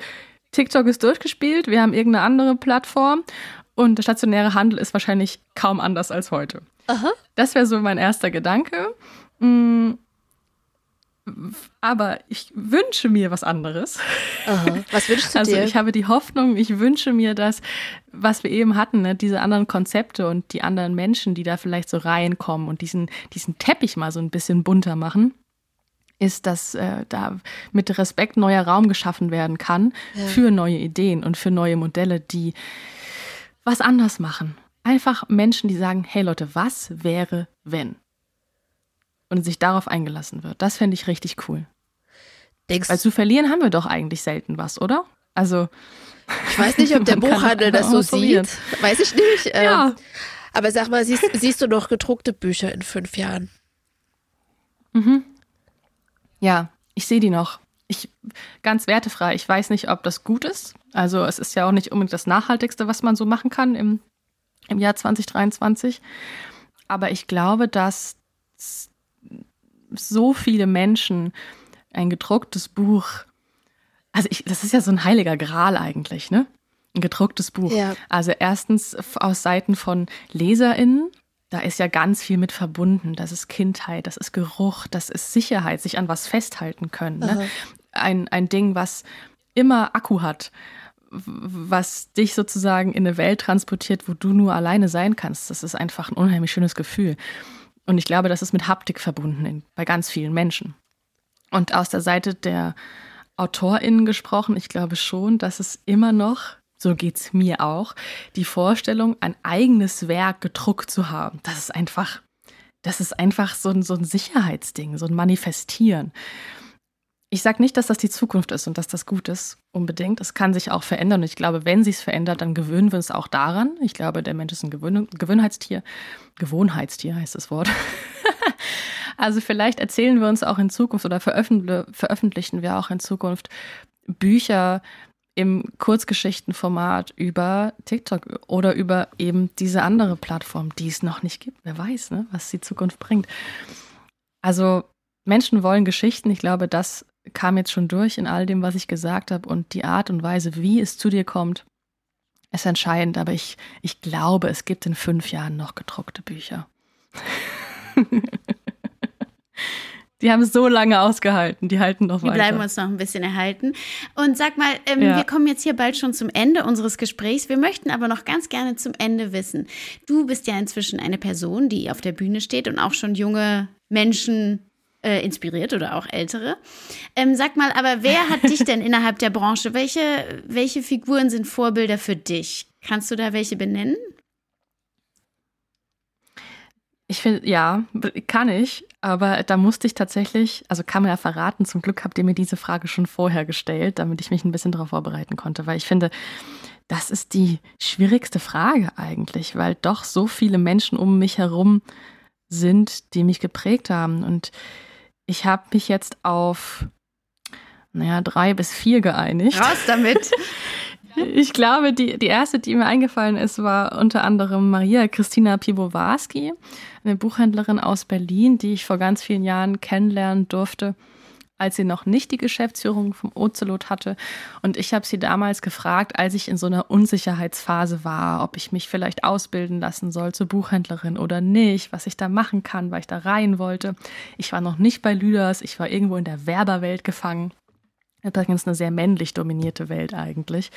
TikTok ist durchgespielt, wir haben irgendeine andere Plattform und der stationäre Handel ist wahrscheinlich kaum anders als heute. Aha. Das wäre so mein erster Gedanke. Mm, aber ich wünsche mir was anderes. Aha. Was wünschst du also dir? Also ich habe die Hoffnung, ich wünsche mir das, was wir eben hatten, ne? diese anderen Konzepte und die anderen Menschen, die da vielleicht so reinkommen und diesen, diesen Teppich mal so ein bisschen bunter machen ist, dass äh, da mit Respekt neuer Raum geschaffen werden kann ja. für neue Ideen und für neue Modelle, die was anders machen. Einfach Menschen, die sagen, hey Leute, was wäre, wenn? Und sich darauf eingelassen wird. Das fände ich richtig cool. Denkst Weil zu verlieren haben wir doch eigentlich selten was, oder? Also. Ich weiß nicht, ob der Buchhandel das so sieht. Weiß ich nicht. Ähm, ja. aber sag mal, siehst, siehst du noch gedruckte Bücher in fünf Jahren? Mhm. Ja, ich sehe die noch ich ganz wertefrei, ich weiß nicht, ob das gut ist. Also es ist ja auch nicht unbedingt das Nachhaltigste, was man so machen kann im, im Jahr 2023. Aber ich glaube, dass so viele Menschen ein gedrucktes Buch, also ich, das ist ja so ein heiliger Gral eigentlich, ne? Ein gedrucktes Buch. Ja. Also erstens aus Seiten von LeserInnen, da ist ja ganz viel mit verbunden. Das ist Kindheit, das ist Geruch, das ist Sicherheit, sich an was festhalten können. Ne? Ein, ein Ding, was immer Akku hat, was dich sozusagen in eine Welt transportiert, wo du nur alleine sein kannst. Das ist einfach ein unheimlich schönes Gefühl. Und ich glaube, das ist mit Haptik verbunden bei ganz vielen Menschen. Und aus der Seite der AutorInnen gesprochen, ich glaube schon, dass es immer noch so geht es mir auch, die Vorstellung, ein eigenes Werk gedruckt zu haben. Das ist einfach, das ist einfach so ein, so ein Sicherheitsding, so ein Manifestieren. Ich sage nicht, dass das die Zukunft ist und dass das gut ist, unbedingt. Es kann sich auch verändern. Und ich glaube, wenn sich es verändert, dann gewöhnen wir uns auch daran. Ich glaube, der Mensch ist ein Gewöhn Gewöhnheitstier. Gewohnheitstier heißt das Wort. also vielleicht erzählen wir uns auch in Zukunft oder veröffentlichen wir auch in Zukunft Bücher, im Kurzgeschichtenformat über TikTok oder über eben diese andere Plattform, die es noch nicht gibt. Wer weiß, ne, was die Zukunft bringt. Also Menschen wollen Geschichten. Ich glaube, das kam jetzt schon durch in all dem, was ich gesagt habe. Und die Art und Weise, wie es zu dir kommt, ist entscheidend. Aber ich, ich glaube, es gibt in fünf Jahren noch gedruckte Bücher. Die haben so lange ausgehalten, die halten noch weiter. Die bleiben uns noch ein bisschen erhalten. Und sag mal, ähm, ja. wir kommen jetzt hier bald schon zum Ende unseres Gesprächs. Wir möchten aber noch ganz gerne zum Ende wissen. Du bist ja inzwischen eine Person, die auf der Bühne steht und auch schon junge Menschen äh, inspiriert oder auch ältere. Ähm, sag mal, aber wer hat dich denn innerhalb der Branche? Welche, welche Figuren sind Vorbilder für dich? Kannst du da welche benennen? Ich finde, ja, kann ich, aber da musste ich tatsächlich, also kann man ja verraten, zum Glück habt ihr mir diese Frage schon vorher gestellt, damit ich mich ein bisschen darauf vorbereiten konnte, weil ich finde, das ist die schwierigste Frage eigentlich, weil doch so viele Menschen um mich herum sind, die mich geprägt haben. Und ich habe mich jetzt auf, naja, drei bis vier geeinigt. Raus damit! Ich glaube, die, die erste, die mir eingefallen ist, war unter anderem Maria Christina Piwowarski, eine Buchhändlerin aus Berlin, die ich vor ganz vielen Jahren kennenlernen durfte, als sie noch nicht die Geschäftsführung vom Ocelot hatte. Und ich habe sie damals gefragt, als ich in so einer Unsicherheitsphase war, ob ich mich vielleicht ausbilden lassen soll zur Buchhändlerin oder nicht, was ich da machen kann, weil ich da rein wollte. Ich war noch nicht bei Lüders, ich war irgendwo in der Werberwelt gefangen. Übrigens eine sehr männlich dominierte Welt eigentlich.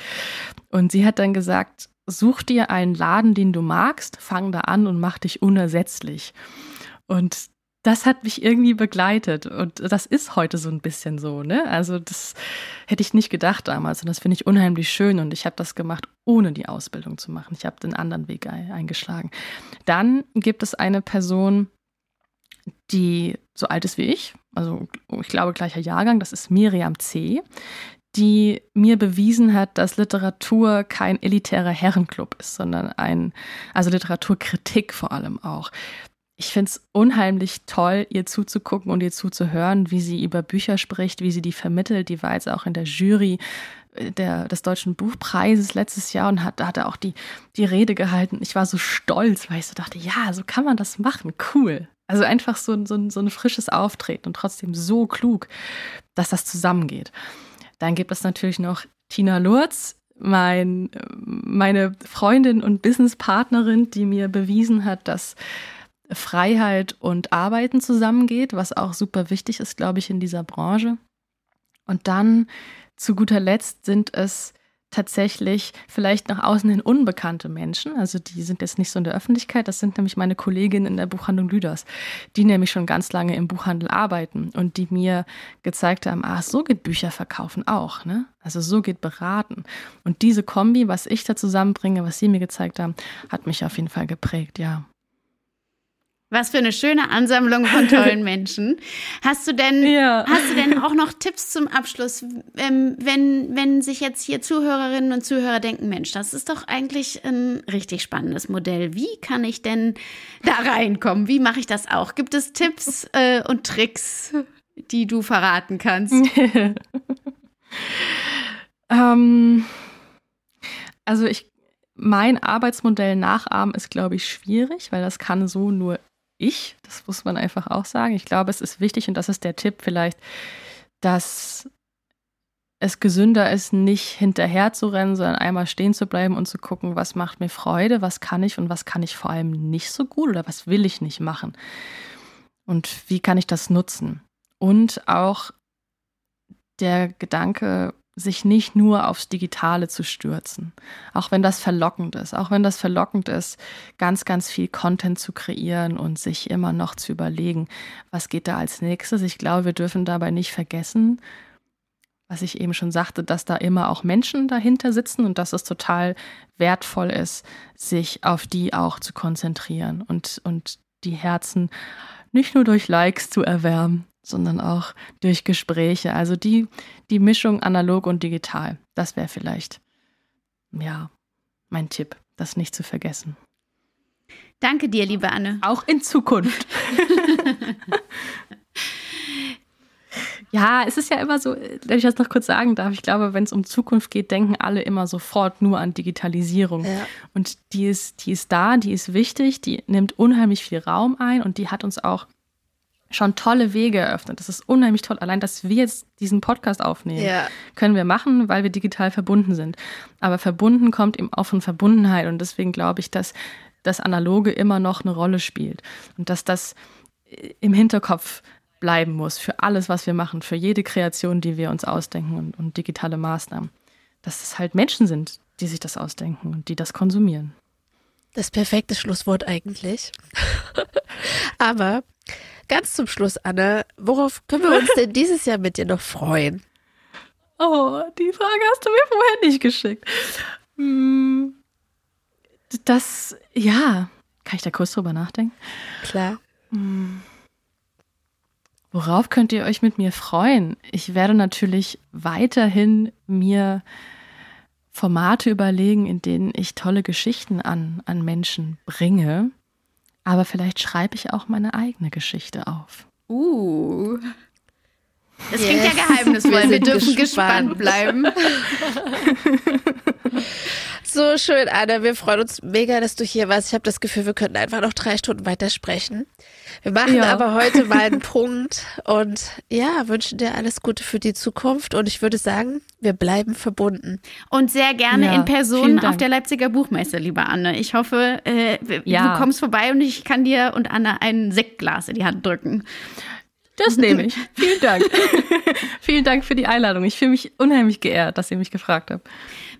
Und sie hat dann gesagt, such dir einen Laden, den du magst, fang da an und mach dich unersetzlich. Und das hat mich irgendwie begleitet und das ist heute so ein bisschen so, ne? Also das hätte ich nicht gedacht damals und das finde ich unheimlich schön und ich habe das gemacht, ohne die Ausbildung zu machen. Ich habe den anderen Weg eingeschlagen. Dann gibt es eine Person, die so alt ist wie ich, also ich glaube gleicher Jahrgang, das ist Miriam C., die mir bewiesen hat, dass Literatur kein elitärer Herrenclub ist, sondern ein, also Literaturkritik vor allem auch. Ich finde es unheimlich toll, ihr zuzugucken und ihr zuzuhören, wie sie über Bücher spricht, wie sie die vermittelt. Die war jetzt auch in der Jury äh, der, des Deutschen Buchpreises letztes Jahr und hat, da hat er auch die, die Rede gehalten. Ich war so stolz, weil ich so dachte, ja, so kann man das machen. Cool. Also einfach so, so, so ein frisches Auftreten und trotzdem so klug, dass das zusammengeht. Dann gibt es natürlich noch Tina Lurz, mein, meine Freundin und Businesspartnerin, die mir bewiesen hat, dass Freiheit und Arbeiten zusammengeht, was auch super wichtig ist, glaube ich, in dieser Branche. Und dann zu guter Letzt sind es tatsächlich vielleicht nach außen hin unbekannte Menschen. Also die sind jetzt nicht so in der Öffentlichkeit. Das sind nämlich meine Kolleginnen in der Buchhandlung Lüders, die nämlich schon ganz lange im Buchhandel arbeiten und die mir gezeigt haben, ah, so geht Bücher verkaufen auch. Ne? Also so geht beraten. Und diese Kombi, was ich da zusammenbringe, was sie mir gezeigt haben, hat mich auf jeden Fall geprägt, ja. Was für eine schöne Ansammlung von tollen Menschen. Hast du denn, ja. hast du denn auch noch Tipps zum Abschluss, ähm, wenn, wenn sich jetzt hier Zuhörerinnen und Zuhörer denken, Mensch, das ist doch eigentlich ein richtig spannendes Modell. Wie kann ich denn da reinkommen? Wie mache ich das auch? Gibt es Tipps äh, und Tricks, die du verraten kannst? ähm, also ich mein Arbeitsmodell nachahmen ist, glaube ich, schwierig, weil das kann so nur ich. Das muss man einfach auch sagen. Ich glaube, es ist wichtig und das ist der Tipp vielleicht, dass es gesünder ist, nicht hinterher zu rennen, sondern einmal stehen zu bleiben und zu gucken, was macht mir Freude, was kann ich und was kann ich vor allem nicht so gut oder was will ich nicht machen. Und wie kann ich das nutzen? Und auch der Gedanke, sich nicht nur aufs Digitale zu stürzen. Auch wenn das verlockend ist, auch wenn das verlockend ist, ganz, ganz viel Content zu kreieren und sich immer noch zu überlegen, was geht da als nächstes. Ich glaube, wir dürfen dabei nicht vergessen, was ich eben schon sagte, dass da immer auch Menschen dahinter sitzen und dass es total wertvoll ist, sich auf die auch zu konzentrieren und, und die Herzen nicht nur durch Likes zu erwärmen, sondern auch durch Gespräche. Also die, die Mischung analog und digital. Das wäre vielleicht, ja, mein Tipp, das nicht zu vergessen. Danke dir, liebe Anne. Auch in Zukunft. ja, es ist ja immer so, wenn ich das noch kurz sagen darf, ich glaube, wenn es um Zukunft geht, denken alle immer sofort nur an Digitalisierung. Ja. Und die ist, die ist da, die ist wichtig, die nimmt unheimlich viel Raum ein und die hat uns auch schon tolle Wege eröffnet. Das ist unheimlich toll. Allein, dass wir jetzt diesen Podcast aufnehmen, ja. können wir machen, weil wir digital verbunden sind. Aber verbunden kommt eben auch von Verbundenheit. Und deswegen glaube ich, dass das Analoge immer noch eine Rolle spielt. Und dass das im Hinterkopf bleiben muss für alles, was wir machen, für jede Kreation, die wir uns ausdenken und, und digitale Maßnahmen. Dass es halt Menschen sind, die sich das ausdenken und die das konsumieren. Das perfekte Schlusswort eigentlich. Aber ganz zum Schluss, Anne, worauf können wir uns denn dieses Jahr mit dir noch freuen? Oh, die Frage hast du mir vorher nicht geschickt. Hm, das, ja, kann ich da kurz drüber nachdenken? Klar. Hm. Worauf könnt ihr euch mit mir freuen? Ich werde natürlich weiterhin mir Formate überlegen, in denen ich tolle Geschichten an, an Menschen bringe. Aber vielleicht schreibe ich auch meine eigene Geschichte auf. Uh. Das yes. klingt ja geheimnisvoll. Wir, Wir dürfen gespannt, gespannt bleiben. so schön, Anna. Wir freuen uns mega, dass du hier warst. Ich habe das Gefühl, wir könnten einfach noch drei Stunden weitersprechen. Wir machen ja. aber heute mal einen Punkt und ja, wünschen dir alles Gute für die Zukunft und ich würde sagen, wir bleiben verbunden. Und sehr gerne ja, in Person auf der Leipziger Buchmesse, liebe Anne. Ich hoffe, äh, ja. du kommst vorbei und ich kann dir und Anne ein Sektglas in die Hand drücken. Das nehme ich. Vielen Dank. Vielen Dank für die Einladung. Ich fühle mich unheimlich geehrt, dass ihr mich gefragt habt.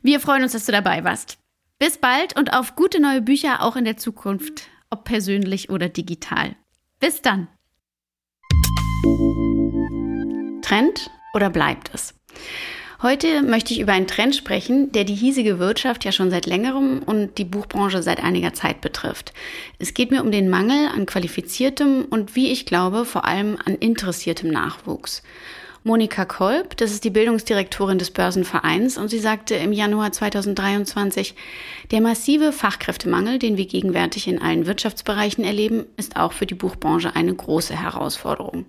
Wir freuen uns, dass du dabei warst. Bis bald und auf gute neue Bücher auch in der Zukunft, ob persönlich oder digital. Bis dann. Trend oder bleibt es? Heute möchte ich über einen Trend sprechen, der die hiesige Wirtschaft ja schon seit längerem und die Buchbranche seit einiger Zeit betrifft. Es geht mir um den Mangel an qualifiziertem und, wie ich glaube, vor allem an interessiertem Nachwuchs. Monika Kolb, das ist die Bildungsdirektorin des Börsenvereins, und sie sagte im Januar 2023, der massive Fachkräftemangel, den wir gegenwärtig in allen Wirtschaftsbereichen erleben, ist auch für die Buchbranche eine große Herausforderung.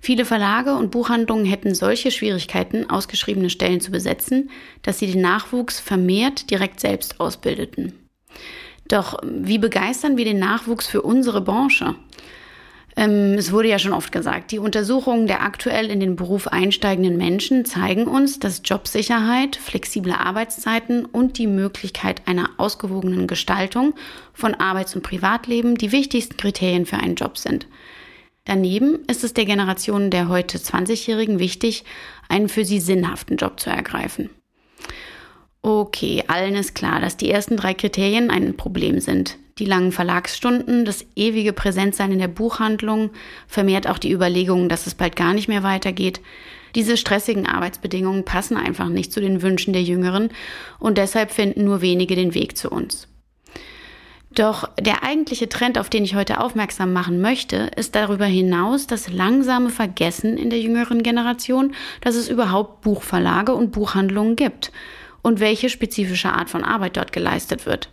Viele Verlage und Buchhandlungen hätten solche Schwierigkeiten, ausgeschriebene Stellen zu besetzen, dass sie den Nachwuchs vermehrt direkt selbst ausbildeten. Doch wie begeistern wir den Nachwuchs für unsere Branche? Ähm, es wurde ja schon oft gesagt, die Untersuchungen der aktuell in den Beruf einsteigenden Menschen zeigen uns, dass Jobsicherheit, flexible Arbeitszeiten und die Möglichkeit einer ausgewogenen Gestaltung von Arbeits- und Privatleben die wichtigsten Kriterien für einen Job sind. Daneben ist es der Generation der heute 20-Jährigen wichtig, einen für sie sinnhaften Job zu ergreifen. Okay, allen ist klar, dass die ersten drei Kriterien ein Problem sind. Die langen Verlagsstunden, das ewige Präsentsein in der Buchhandlung vermehrt auch die Überlegungen, dass es bald gar nicht mehr weitergeht. Diese stressigen Arbeitsbedingungen passen einfach nicht zu den Wünschen der Jüngeren und deshalb finden nur wenige den Weg zu uns. Doch der eigentliche Trend, auf den ich heute aufmerksam machen möchte, ist darüber hinaus das langsame Vergessen in der jüngeren Generation, dass es überhaupt Buchverlage und Buchhandlungen gibt und welche spezifische Art von Arbeit dort geleistet wird.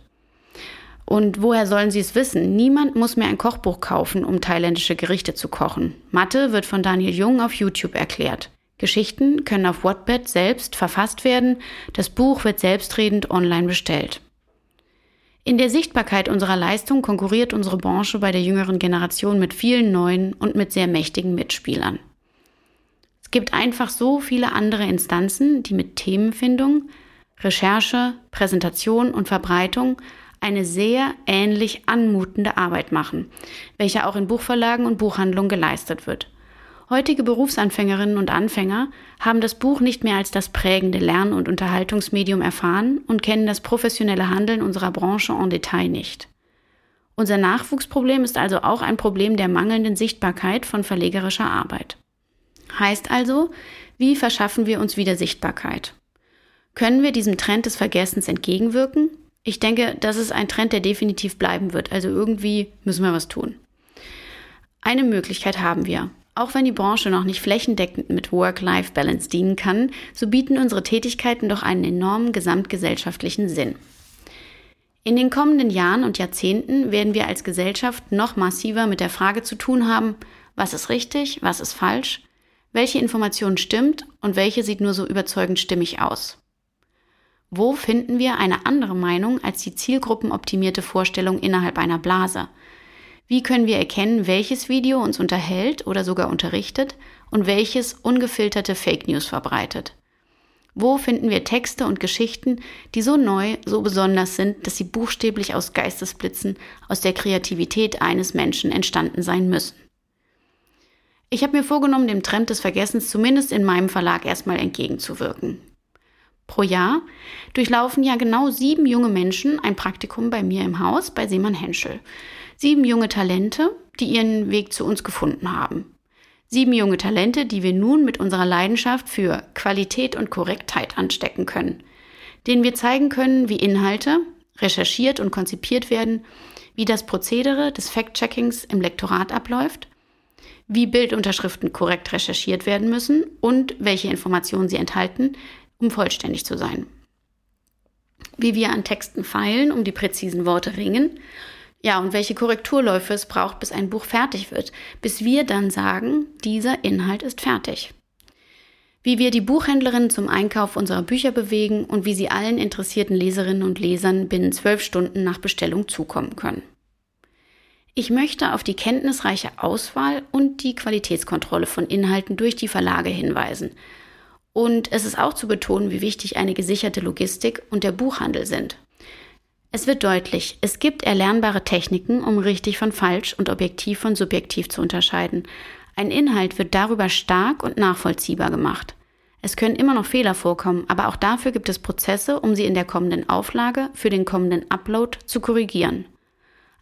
Und woher sollen sie es wissen? Niemand muss mehr ein Kochbuch kaufen, um thailändische Gerichte zu kochen. Mathe wird von Daniel Jung auf YouTube erklärt. Geschichten können auf Wattpad selbst verfasst werden, das Buch wird selbstredend online bestellt. In der Sichtbarkeit unserer Leistung konkurriert unsere Branche bei der jüngeren Generation mit vielen neuen und mit sehr mächtigen Mitspielern. Es gibt einfach so viele andere Instanzen, die mit Themenfindung, Recherche, Präsentation und Verbreitung eine sehr ähnlich anmutende Arbeit machen, welche auch in Buchverlagen und Buchhandlungen geleistet wird. Heutige Berufsanfängerinnen und Anfänger haben das Buch nicht mehr als das prägende Lern- und Unterhaltungsmedium erfahren und kennen das professionelle Handeln unserer Branche en Detail nicht. Unser Nachwuchsproblem ist also auch ein Problem der mangelnden Sichtbarkeit von verlegerischer Arbeit. Heißt also, wie verschaffen wir uns wieder Sichtbarkeit? Können wir diesem Trend des Vergessens entgegenwirken? Ich denke, das ist ein Trend, der definitiv bleiben wird. Also irgendwie müssen wir was tun. Eine Möglichkeit haben wir. Auch wenn die Branche noch nicht flächendeckend mit Work-Life-Balance dienen kann, so bieten unsere Tätigkeiten doch einen enormen gesamtgesellschaftlichen Sinn. In den kommenden Jahren und Jahrzehnten werden wir als Gesellschaft noch massiver mit der Frage zu tun haben, was ist richtig, was ist falsch, welche Information stimmt und welche sieht nur so überzeugend stimmig aus. Wo finden wir eine andere Meinung als die zielgruppenoptimierte Vorstellung innerhalb einer Blase? Wie können wir erkennen, welches Video uns unterhält oder sogar unterrichtet und welches ungefilterte Fake News verbreitet? Wo finden wir Texte und Geschichten, die so neu, so besonders sind, dass sie buchstäblich aus Geistesblitzen, aus der Kreativität eines Menschen entstanden sein müssen? Ich habe mir vorgenommen, dem Trend des Vergessens zumindest in meinem Verlag erstmal entgegenzuwirken. Pro Jahr durchlaufen ja genau sieben junge Menschen ein Praktikum bei mir im Haus bei Seemann Henschel. Sieben junge Talente, die ihren Weg zu uns gefunden haben. Sieben junge Talente, die wir nun mit unserer Leidenschaft für Qualität und Korrektheit anstecken können, denen wir zeigen können, wie Inhalte recherchiert und konzipiert werden, wie das Prozedere des Fact-Checkings im Lektorat abläuft, wie Bildunterschriften korrekt recherchiert werden müssen und welche Informationen sie enthalten, um vollständig zu sein. Wie wir an Texten feilen, um die präzisen Worte ringen ja, und welche Korrekturläufe es braucht, bis ein Buch fertig wird, bis wir dann sagen, dieser Inhalt ist fertig. Wie wir die Buchhändlerinnen zum Einkauf unserer Bücher bewegen und wie sie allen interessierten Leserinnen und Lesern binnen zwölf Stunden nach Bestellung zukommen können. Ich möchte auf die kenntnisreiche Auswahl und die Qualitätskontrolle von Inhalten durch die Verlage hinweisen. Und es ist auch zu betonen, wie wichtig eine gesicherte Logistik und der Buchhandel sind. Es wird deutlich, es gibt erlernbare Techniken, um richtig von falsch und objektiv von subjektiv zu unterscheiden. Ein Inhalt wird darüber stark und nachvollziehbar gemacht. Es können immer noch Fehler vorkommen, aber auch dafür gibt es Prozesse, um sie in der kommenden Auflage für den kommenden Upload zu korrigieren.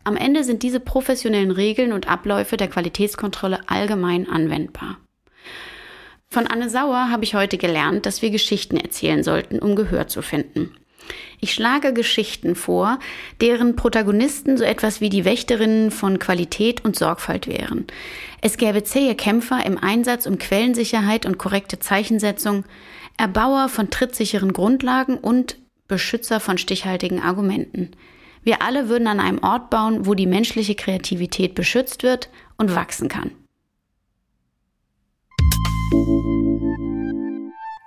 Am Ende sind diese professionellen Regeln und Abläufe der Qualitätskontrolle allgemein anwendbar. Von Anne Sauer habe ich heute gelernt, dass wir Geschichten erzählen sollten, um Gehör zu finden. Ich schlage Geschichten vor, deren Protagonisten so etwas wie die Wächterinnen von Qualität und Sorgfalt wären. Es gäbe zähe Kämpfer im Einsatz um Quellensicherheit und korrekte Zeichensetzung, Erbauer von trittsicheren Grundlagen und Beschützer von stichhaltigen Argumenten. Wir alle würden an einem Ort bauen, wo die menschliche Kreativität beschützt wird und wachsen kann.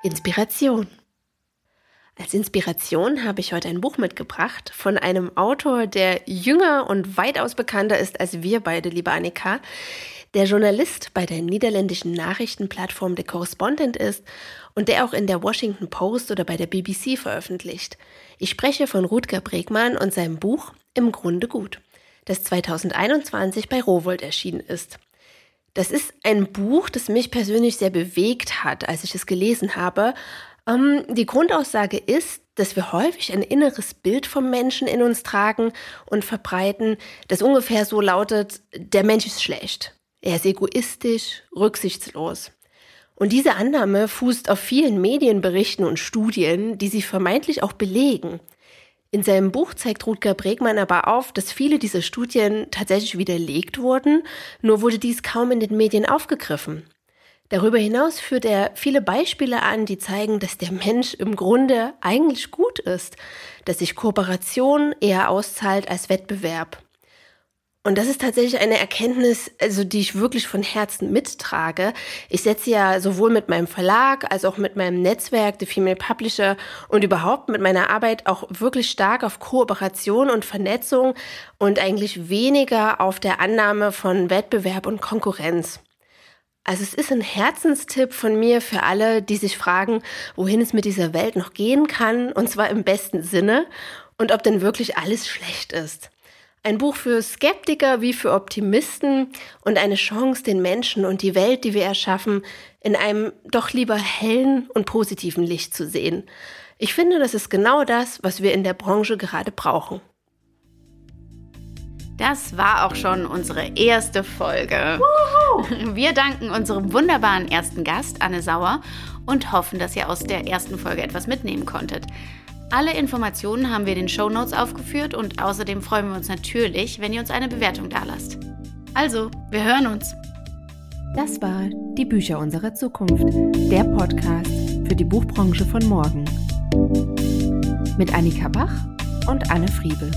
Inspiration als Inspiration habe ich heute ein Buch mitgebracht von einem Autor, der jünger und weitaus bekannter ist als wir beide, liebe Annika, der Journalist bei der niederländischen Nachrichtenplattform The Correspondent ist und der auch in der Washington Post oder bei der BBC veröffentlicht. Ich spreche von Rutger Bregmann und seinem Buch Im Grunde gut, das 2021 bei Rowold erschienen ist. Das ist ein Buch, das mich persönlich sehr bewegt hat, als ich es gelesen habe, ähm, die Grundaussage ist, dass wir häufig ein inneres Bild vom Menschen in uns tragen und verbreiten, das ungefähr so lautet, der Mensch ist schlecht. Er ist egoistisch, rücksichtslos. Und diese Annahme fußt auf vielen Medienberichten und Studien, die sie vermeintlich auch belegen. In seinem Buch zeigt Rutger Bregmann aber auf, dass viele dieser Studien tatsächlich widerlegt wurden, nur wurde dies kaum in den Medien aufgegriffen. Darüber hinaus führt er viele Beispiele an, die zeigen, dass der Mensch im Grunde eigentlich gut ist, dass sich Kooperation eher auszahlt als Wettbewerb. Und das ist tatsächlich eine Erkenntnis, also die ich wirklich von Herzen mittrage. Ich setze ja sowohl mit meinem Verlag als auch mit meinem Netzwerk, The Female Publisher und überhaupt mit meiner Arbeit auch wirklich stark auf Kooperation und Vernetzung und eigentlich weniger auf der Annahme von Wettbewerb und Konkurrenz. Also es ist ein Herzenstipp von mir für alle, die sich fragen, wohin es mit dieser Welt noch gehen kann, und zwar im besten Sinne, und ob denn wirklich alles schlecht ist. Ein Buch für Skeptiker wie für Optimisten und eine Chance, den Menschen und die Welt, die wir erschaffen, in einem doch lieber hellen und positiven Licht zu sehen. Ich finde, das ist genau das, was wir in der Branche gerade brauchen. Das war auch schon unsere erste Folge. Woohoo! Wir danken unserem wunderbaren ersten Gast, Anne Sauer, und hoffen, dass ihr aus der ersten Folge etwas mitnehmen konntet. Alle Informationen haben wir in den Show Notes aufgeführt und außerdem freuen wir uns natürlich, wenn ihr uns eine Bewertung dalasst. Also, wir hören uns. Das war Die Bücher unserer Zukunft, der Podcast für die Buchbranche von morgen. Mit Annika Bach und Anne Friebel.